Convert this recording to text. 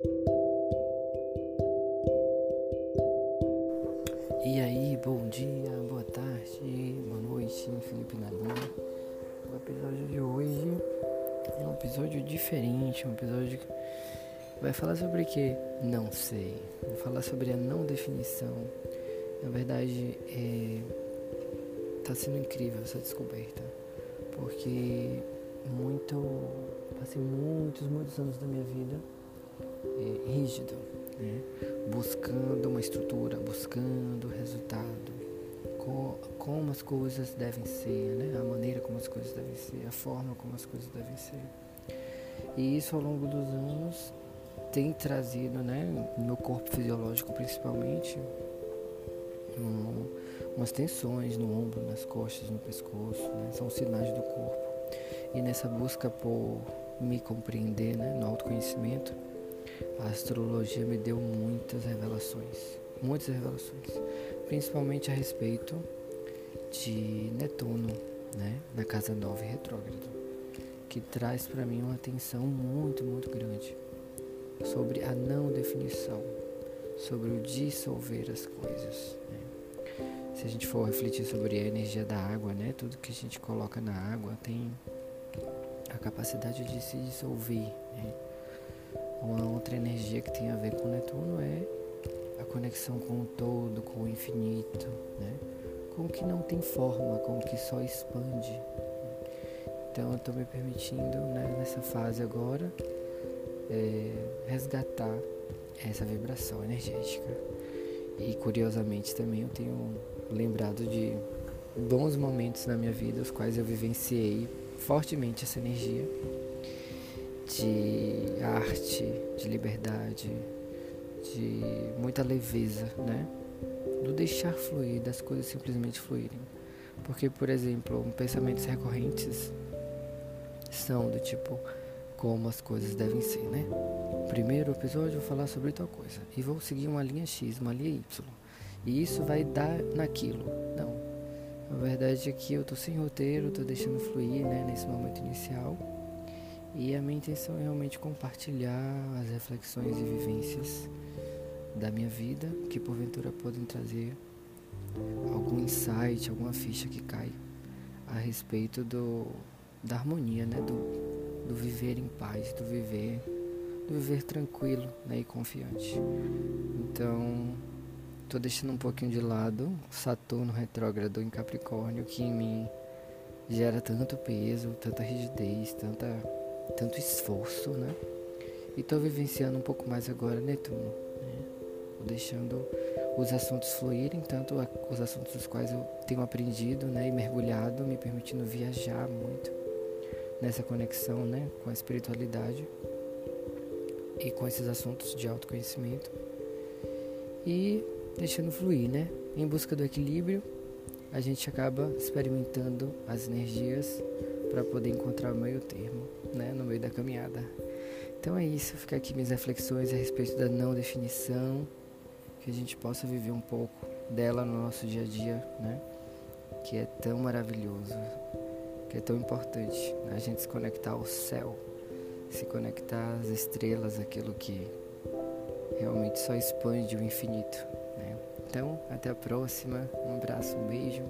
E aí, bom dia, boa tarde, boa noite, Felipe Nalinha. O episódio de hoje é um episódio diferente, um episódio que vai falar sobre o que? Não sei. Vai falar sobre a não definição. Na verdade, é, tá sendo incrível essa descoberta, porque muito, passei muitos, muitos anos da minha vida é, rígido né? buscando uma estrutura, buscando resultado, com, como as coisas devem ser, né? a maneira como as coisas devem ser, a forma como as coisas devem ser. E isso ao longo dos anos tem trazido, né, no meu corpo fisiológico principalmente, um, umas tensões no ombro, nas costas, no pescoço, né? são sinais do corpo. E nessa busca por me compreender, né, no autoconhecimento, a astrologia me deu muitas revelações, muitas revelações, principalmente a respeito de Netuno, né, na casa 9 retrógrado, que traz para mim uma atenção muito, muito grande sobre a não definição, sobre o dissolver as coisas. Né? Se a gente for refletir sobre a energia da água, né, tudo que a gente coloca na água tem a capacidade de se dissolver. Uma outra energia que tem a ver com Netuno é a conexão com o todo, com o infinito, né? com o que não tem forma, com o que só expande. Então eu estou me permitindo né, nessa fase agora é, resgatar essa vibração energética. E curiosamente também eu tenho lembrado de bons momentos na minha vida, os quais eu vivenciei fortemente essa energia de arte, de liberdade, de muita leveza, né? Do deixar fluir, das coisas simplesmente fluírem. Porque, por exemplo, pensamentos recorrentes são do tipo como as coisas devem ser, né? Primeiro episódio eu vou falar sobre tal coisa e vou seguir uma linha X, uma linha Y. E isso vai dar naquilo. Não. A verdade é que eu tô sem roteiro, tô deixando fluir, né, nesse momento inicial. E a minha intenção é realmente compartilhar as reflexões e vivências da minha vida que porventura podem trazer algum insight, alguma ficha que cai a respeito do, da harmonia, né? do, do viver em paz, do viver, do viver tranquilo né? e confiante. Então, estou deixando um pouquinho de lado Saturno retrógrado em Capricórnio, que em mim gera tanto peso, tanta rigidez, tanta tanto esforço, né? E estou vivenciando um pouco mais agora Netuno, né? deixando os assuntos fluírem, tanto os assuntos dos quais eu tenho aprendido, né, e mergulhado, me permitindo viajar muito nessa conexão, né, com a espiritualidade e com esses assuntos de autoconhecimento e deixando fluir, né? Em busca do equilíbrio, a gente acaba experimentando as energias para poder encontrar o meio termo, da caminhada. Então é isso, fica aqui minhas reflexões a respeito da não definição, que a gente possa viver um pouco dela no nosso dia a dia, né? Que é tão maravilhoso, que é tão importante né? a gente se conectar ao céu, se conectar às estrelas, aquilo que realmente só expande o infinito. Né? Então, até a próxima, um abraço, um beijo.